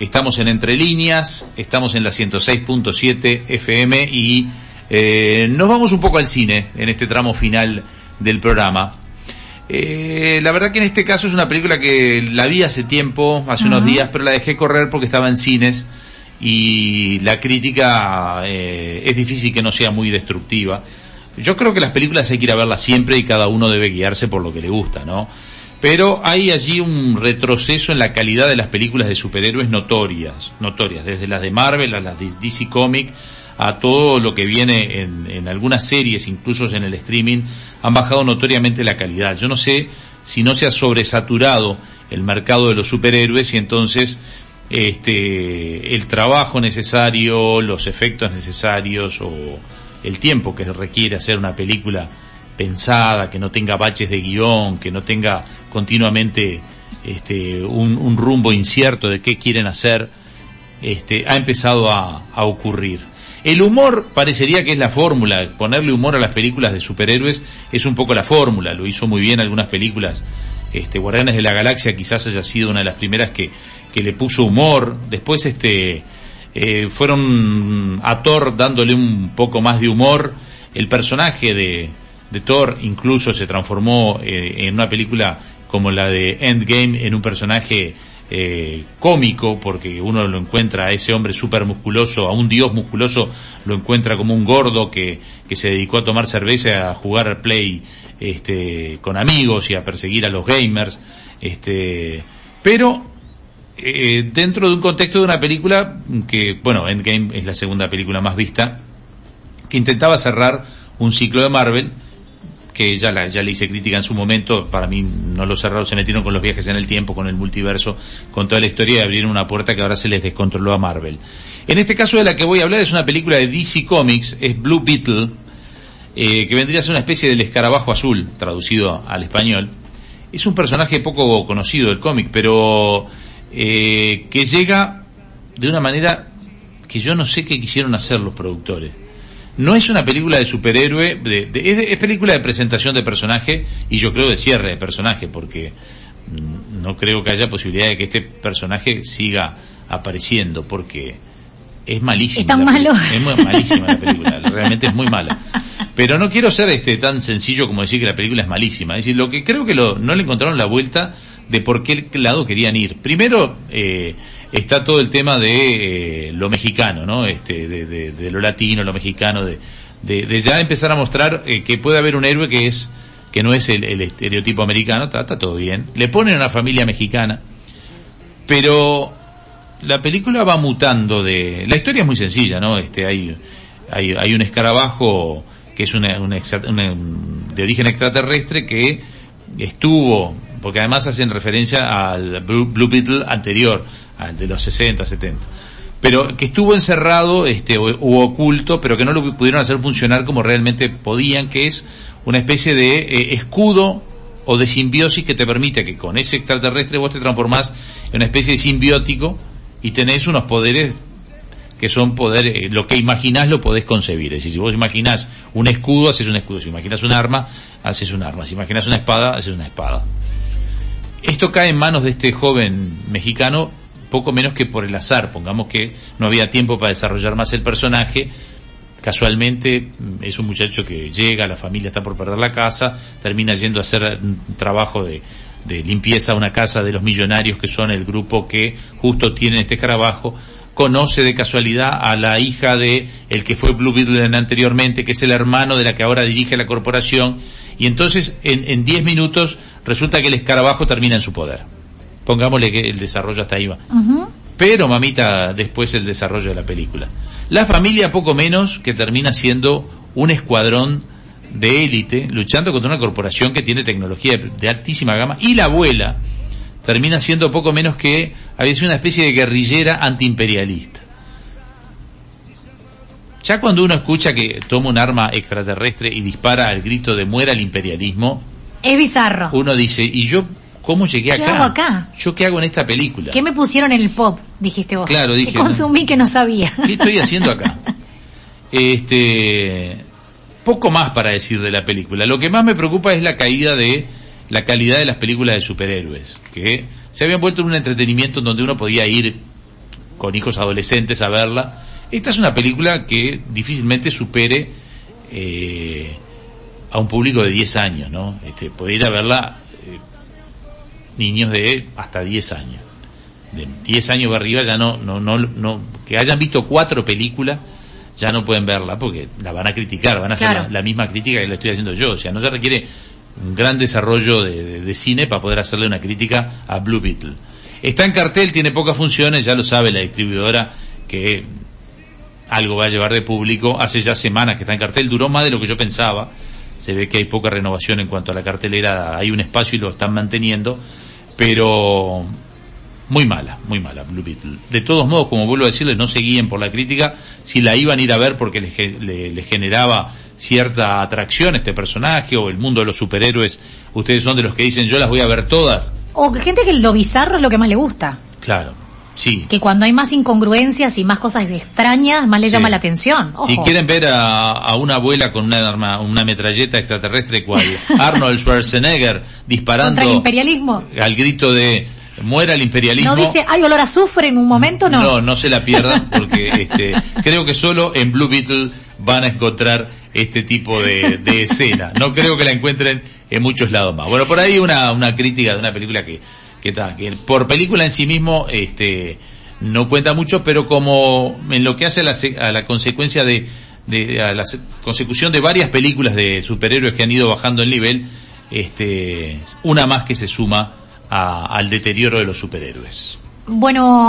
Estamos en Entre Líneas, estamos en la 106.7 FM y eh, nos vamos un poco al cine en este tramo final del programa. Eh, la verdad que en este caso es una película que la vi hace tiempo, hace unos días, pero la dejé correr porque estaba en cines y la crítica eh, es difícil que no sea muy destructiva. Yo creo que las películas hay que ir a verlas siempre y cada uno debe guiarse por lo que le gusta, ¿no? Pero hay allí un retroceso en la calidad de las películas de superhéroes notorias, notorias, desde las de Marvel a las de DC Comic, a todo lo que viene en, en algunas series, incluso en el streaming, han bajado notoriamente la calidad. Yo no sé si no se ha sobresaturado el mercado de los superhéroes y entonces este el trabajo necesario, los efectos necesarios o el tiempo que requiere hacer una película pensada, que no tenga baches de guion, que no tenga continuamente este, un, rumbo incierto de qué quieren hacer, este, ha empezado a, ocurrir. El humor parecería que es la fórmula, ponerle humor a las películas de superhéroes es un poco la fórmula, lo hizo muy bien algunas películas, este, Guardianes de la Galaxia quizás haya sido una de las primeras que, que le puso humor, después este, eh, fueron a Thor dándole un poco más de humor, el personaje de, de Thor incluso se transformó eh, en una película como la de Endgame en un personaje eh, cómico porque uno lo encuentra a ese hombre súper musculoso, a un dios musculoso lo encuentra como un gordo que, que se dedicó a tomar cerveza, a jugar play este, con amigos y a perseguir a los gamers. Este, pero eh, dentro de un contexto de una película que, bueno, Endgame es la segunda película más vista, que intentaba cerrar un ciclo de Marvel, que ya, la, ya le hice crítica en su momento, para mí no los cerrados se metieron con los viajes en el tiempo, con el multiverso, con toda la historia de abrir una puerta que ahora se les descontroló a Marvel. En este caso de la que voy a hablar es una película de DC Comics, es Blue Beetle, eh, que vendría a ser una especie del escarabajo azul, traducido al español. Es un personaje poco conocido del cómic, pero eh, que llega de una manera que yo no sé qué quisieron hacer los productores. No es una película de superhéroe, de, es, película de presentación de personaje y yo creo de cierre de personaje, porque mm, no creo que haya posibilidad de que este personaje siga apareciendo, porque es malísima. Es malo. Es muy malísima la película, realmente es muy mala. Pero no quiero ser este tan sencillo como decir que la película es malísima. Es decir, lo que creo que lo, no le encontraron la vuelta de por qué lado querían ir. Primero, eh, está todo el tema de eh, lo mexicano, ¿no? Este, de, de, lo latino, lo mexicano, de, de, ya empezar a mostrar eh, que puede haber un héroe que es, que no es el, el estereotipo americano, está, está, todo bien. Le ponen una familia mexicana, pero la película va mutando de, la historia es muy sencilla, ¿no? Este, hay, hay, hay un escarabajo que es una, de origen extraterrestre que estuvo porque además hacen referencia al Blue, Beetle anterior, de los 60, 70 pero que estuvo encerrado este o, oculto, pero que no lo pudieron hacer funcionar como realmente podían, que es una especie de eh, escudo o de simbiosis que te permite que con ese extraterrestre vos te transformás en una especie de simbiótico y tenés unos poderes que son poderes, eh, lo que imaginás lo podés concebir. Es decir, si vos imaginás un escudo, haces un escudo. Si imaginás un arma, haces un arma. Si imaginás una espada, haces una espada. Esto cae en manos de este joven mexicano poco menos que por el azar, pongamos que no había tiempo para desarrollar más el personaje, casualmente mm, es un muchacho que llega, la familia está por perder la casa, termina yendo a hacer un trabajo de, limpieza a una casa de los millonarios que son el grupo que justo tiene este escarabajo, conoce de casualidad a la hija de el que fue Blue Beetle anteriormente, que es el hermano de la que ahora dirige la corporación, y entonces en 10 minutos resulta que el escarabajo termina en su poder. Pongámosle que el desarrollo hasta ahí va. Pero mamita, después el desarrollo de la película. La familia poco menos que termina siendo un escuadrón de élite luchando contra una corporación que tiene tecnología de, altísima gama y la abuela termina siendo poco menos que había sido una especie de guerrillera antiimperialista. Ya cuando uno escucha que toma un arma extraterrestre y dispara al grito de muera el imperialismo, es bizarro. Uno dice, ¿y yo cómo llegué acá? ¿Qué hago acá? ¿Yo qué hago en esta película? ¿Qué me pusieron en el pop? Dijiste vos. Claro, dije. ¿Qué consumí que no sabía? ¿Qué estoy haciendo acá? Este, poco más para decir de la película. Lo que más me preocupa es la caída de la calidad de las películas de superhéroes, que se habían vuelto en un entretenimiento en donde uno podía ir con hijos adolescentes a verla. Esta es una película que difícilmente supere eh, a un público de 10 años, ¿no? Este, puede ir a verla niños de hasta 10 años. De 10 años para arriba ya no, no, no, no, que hayan visto cuatro películas ya no pueden verla porque la van a criticar, van a hacer Claro. la, la misma crítica que le estoy haciendo yo. O sea, no se requiere un gran desarrollo de, de- de cine para poder hacerle una crítica a Blue Beetle. Está en cartel, tiene pocas funciones, ya lo sabe la distribuidora que algo va a llevar de público. Hace ya semanas que está en cartel, duró más de lo que yo pensaba. Se ve que hay poca renovación en cuanto a la cartelera, hay un espacio y lo están manteniendo, pero muy mala, muy mala Blue Beetle. De todos modos, como vuelvo a decirles, no se guíen por la crítica, si la iban a ir a ver porque les generaba cierta atracción este personaje o el mundo de los superhéroes, ustedes son de los que dicen yo las voy a ver todas. O gente que lo bizarro es lo que más le gusta. Claro, sí. Que cuando hay más incongruencias y más cosas extrañas, más le Sí. llama la atención. Si quieren ver a, a una abuela con una arma, una metralleta extraterrestre cual Arnold Schwarzenegger disparando Contra el imperialismo. al grito de muera el imperialismo. No dice, hay olor a azufre en un momento, no. No, no se la pierdan porque este, creo que solo en Blue Beetle van a encontrar este tipo de, de escena. No creo que la encuentren en muchos lados más. Bueno, por ahí una, una crítica de una película que, que, ta, que por película en sí mismo, este, no cuenta mucho, pero como en lo que hace a la, a la consecuencia de, de a la se- consecución de varias películas de superhéroes que han ido bajando el nivel, este, una más que se suma a- al deterioro de los superhéroes. Bueno,